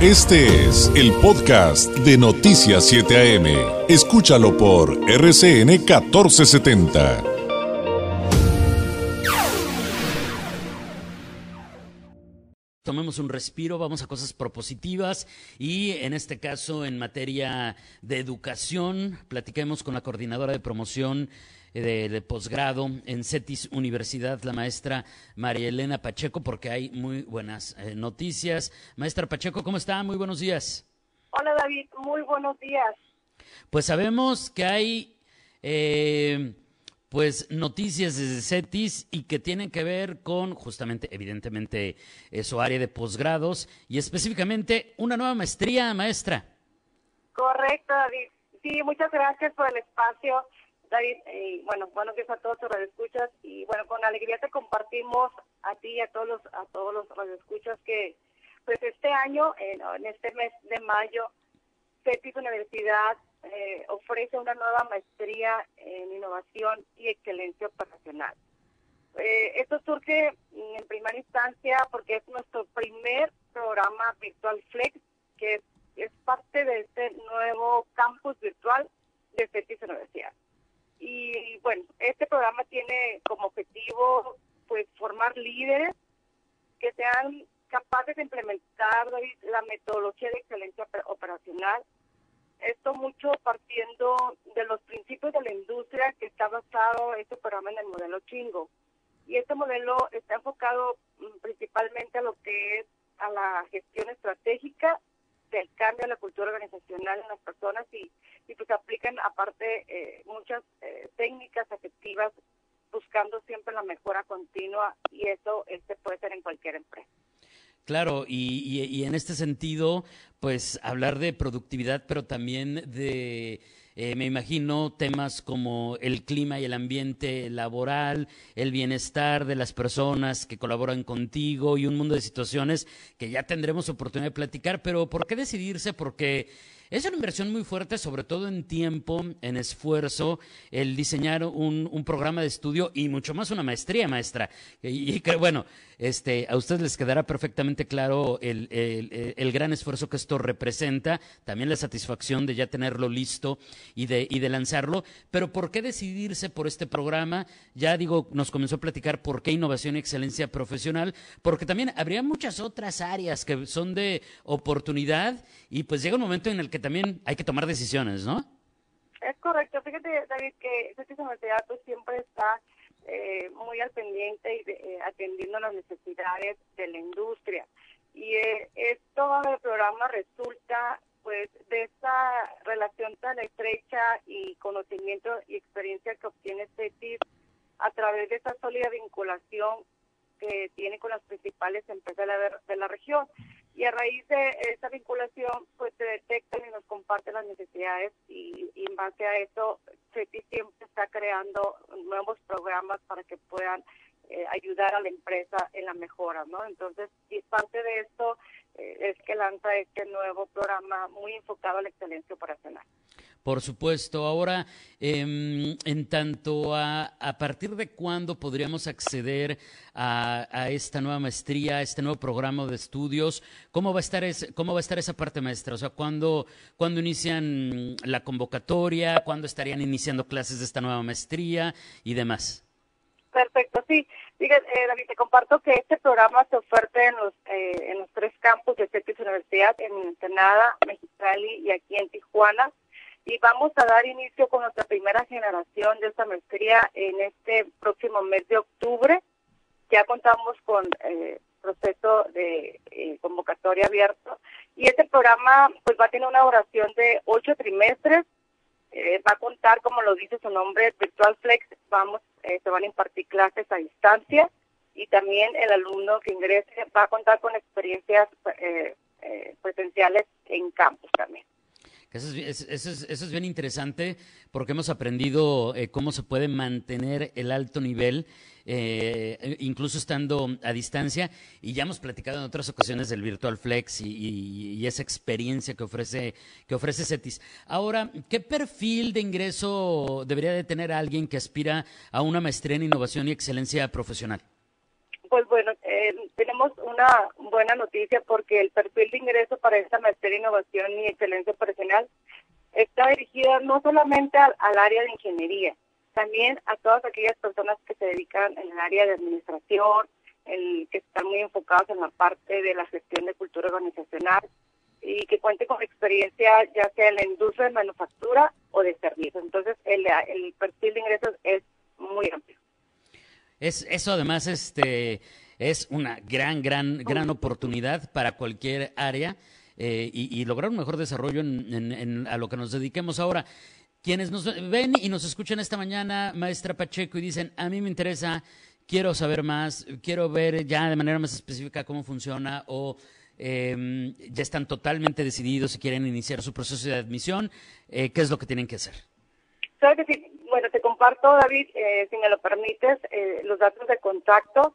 Este es el podcast de Noticias 7 AM. Escúchalo por RCN 1470. Tomemos un respiro, vamos a cosas propositivas y en este caso en materia de educación, platiquemos con la coordinadora de promoción de, posgrado en CETIS Universidad, la maestra María Elena Pacheco, porque hay muy buenas eh, noticias. Maestra Pacheco, ¿cómo está? Muy buenos días. Hola David, muy buenos días. Pues sabemos que hay eh, pues noticias desde CETIS y que tienen que ver con justamente, evidentemente, su área de posgrados y específicamente una nueva maestría, maestra. Correcto, David. Sí, muchas gracias por el espacio. David, eh, bueno, buenos días a todos los radioescuchas y bueno, con alegría te compartimos a ti y a todos los, a todos los radioescuchas que pues este año, en este mes de mayo, CETIS Universidad eh, ofrece una nueva maestría en innovación y excelencia operacional. Eh, esto surge en primera instancia porque es nuestro primer programa virtual Flex, que es, es parte de este nuevo campus virtual de CETIS Universidad. Y bueno, este programa tiene como objetivo pues formar líderes que sean capaces de implementar la metodología de excelencia operacional. Esto mucho partiendo de los principios de la industria que está basado este programa en el modelo chingo. Y este modelo está enfocado mm, principalmente a lo que es a la gestión estratégica del cambio de la cultura organizacional en las personas y, y pues aplican aparte eh, muchas eh, técnicas efectivas buscando siempre la mejora continua y eso este puede ser en cualquier empresa. Claro, y, y en este sentido, pues hablar de productividad, pero también de eh, me imagino temas como el clima y el ambiente laboral, el bienestar de las personas que colaboran contigo y un mundo de situaciones que ya tendremos oportunidad de platicar, pero ¿por qué decidirse? Porque es una inversión muy fuerte, sobre todo en tiempo, en esfuerzo, el diseñar un, programa de estudio y mucho más una maestría, maestra. Y, que, bueno, este, a ustedes les quedará perfectamente claro el, el, el, gran esfuerzo que esto representa, también la satisfacción de ya tenerlo listo y de, y de lanzarlo. Pero ¿por qué decidirse por este programa? Ya digo, nos comenzó a platicar por qué innovación y excelencia profesional, porque también habría muchas otras áreas que son de oportunidad y pues llega un momento en el que también hay que tomar decisiones, ¿no? Es correcto. Fíjate, David, que este pues, siempre está eh, muy al pendiente y eh, atendiendo las necesidades de la industria. Y eh, esto del programa resulta pues de esa relación tan estrecha y conocimiento y experiencia que obtiene CETIS a través de esa sólida vinculación que tiene con las principales empresas de la, de la región y a raíz de esa vinculación pues se detectan y nos comparten las necesidades y, en base a eso CETI siempre está creando nuevos programas para que puedan eh, ayudar a la empresa en la mejora, ¿no? Entonces, y parte de esto es que lanza este nuevo programa muy enfocado a la excelencia operacional. Por supuesto. Ahora, em, en tanto a, a partir de cuándo podríamos acceder a, a, esta nueva maestría, a este nuevo programa de estudios, ¿cómo va a estar, cómo va a estar esa parte maestra? O sea, ¿cuándo, ¿cuándo inician la convocatoria? ¿Cuándo estarían iniciando clases de esta nueva maestría y demás? Perfecto, sí. Eh, David, te comparto que este programa se oferta en los, eh, en los tres campus de CETIS Universidad, en Ensenada, Mexicali y aquí en Tijuana y vamos a dar inicio con nuestra primera generación de esta maestría en este próximo mes de octubre. Ya contamos con eh, proceso de eh, convocatoria abierto y este programa pues va a tener una duración de ocho trimestres. Eh, va a contar, como lo dice su nombre, Virtual Flex. Vamos, eh, se van a impartir clases a distancia y también el alumno que ingrese va a contar con experiencias eh, eh, presenciales en campus también. Eso es, eso, es, eso es, bien interesante porque hemos aprendido eh, cómo se puede mantener el alto nivel, eh, incluso estando a distancia, y ya hemos platicado en otras ocasiones del Virtual Flex y, y, y, esa experiencia que ofrece, que ofrece CETIS. Ahora, ¿qué perfil de ingreso debería de tener alguien que aspira a una maestría en innovación y excelencia profesional? Pues bueno, eh, tenemos una buena noticia porque el perfil de ingreso para esta maestría innovación y excelencia profesional está dirigida no solamente al, área de ingeniería, también a todas aquellas personas que se dedican en el área de administración, que están muy enfocados en la parte de la gestión de cultura organizacional y que cuenten con experiencia ya sea en la industria de manufactura o de servicios. Entonces, el, el perfil de ingresos es muy amplio. Es, eso además este, es una gran, gran, gran oportunidad para cualquier área eh, y, lograr un mejor desarrollo en, a lo que nos dediquemos ahora. Quienes nos ven y nos escuchan esta mañana, maestra Pacheco, y dicen, a mí me interesa, quiero saber más, quiero ver ya de manera más específica cómo funciona o em, ya están totalmente decididos si quieren iniciar su proceso de admisión, eh, ¿qué es lo que tienen que hacer? que sí. Bueno, te comparto, David, eh, si me lo permites, los datos de contacto.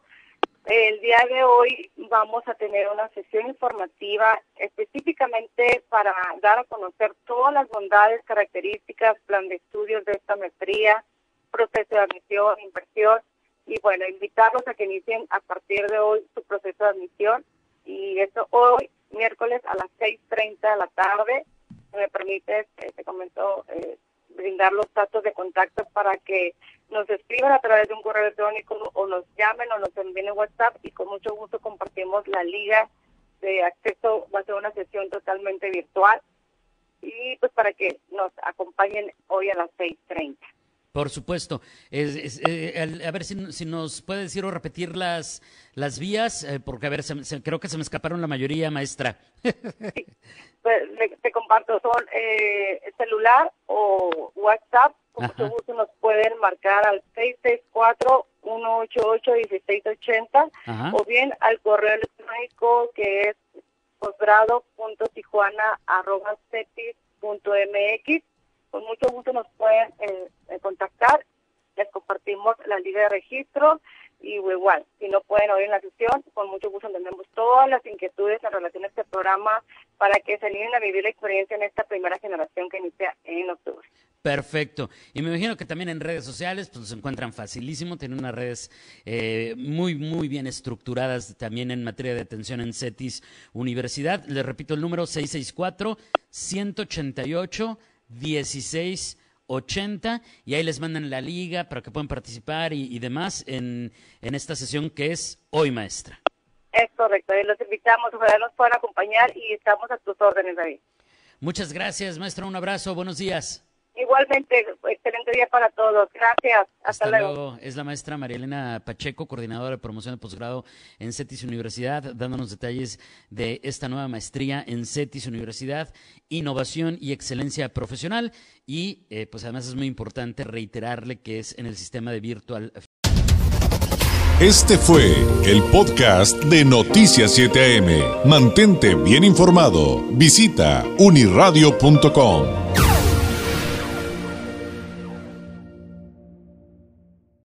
El día de hoy vamos a tener una sesión informativa específicamente para dar a conocer todas las bondades, características, plan de estudios de esta maestría, proceso de admisión, inversión y bueno, invitarlos a que inicien a partir de hoy su proceso de admisión y eso hoy, miércoles a las 6.30 de la tarde. Me permites, eh, te comento, eh, brindar los datos de contacto para que nos escriban a través de un correo electrónico o nos llamen o nos envíen en WhatsApp y con mucho gusto compartimos la liga de acceso. Va a ser una sesión totalmente virtual y pues para que nos acompañen hoy a las 6.30. Por supuesto. Eh, a ver si, nos puede decir o repetir las, las vías, eh, porque a ver, creo que se me escaparon la mayoría, maestra. Pues, te comparto, son eh, celular o WhatsApp. Con mucho gusto nos pueden marcar al 664-188-1680 o bien al correo electrónico que es posgrado.tijuana.cetis.mx con mucho gusto nos pueden eh, eh, contactar, les compartimos la liga de registro y igual, si no pueden oír en la sesión, con mucho gusto entendemos todas las inquietudes en relación a este programa para que se animen a vivir la experiencia en esta primera generación que inicia en octubre. Perfecto. Y me imagino que también en redes sociales pues se encuentran facilísimo, tienen unas redes eh, muy, muy bien estructuradas también en materia de atención en CETIS Universidad. Les repito el número 664 188 1680 y ahí les mandan la liga para que puedan participar y, demás en, en, esta sesión que es hoy, maestra. Es correcto, y los invitamos, ojalá nos puedan acompañar y estamos a tus órdenes, David. Muchas gracias, maestra, un abrazo, buenos días. Igualmente, excelente día para todos. Gracias. Hasta, luego. Es la maestra María Elena Pacheco, coordinadora de promoción de posgrado en CETIS Universidad, dándonos detalles de esta nueva maestría en CETIS Universidad, innovación y excelencia profesional. Y eh, pues además es muy importante reiterarle que es en el sistema de virtual. Este fue el podcast de Noticias 7am. Mantente bien informado. Visita uniradio.com.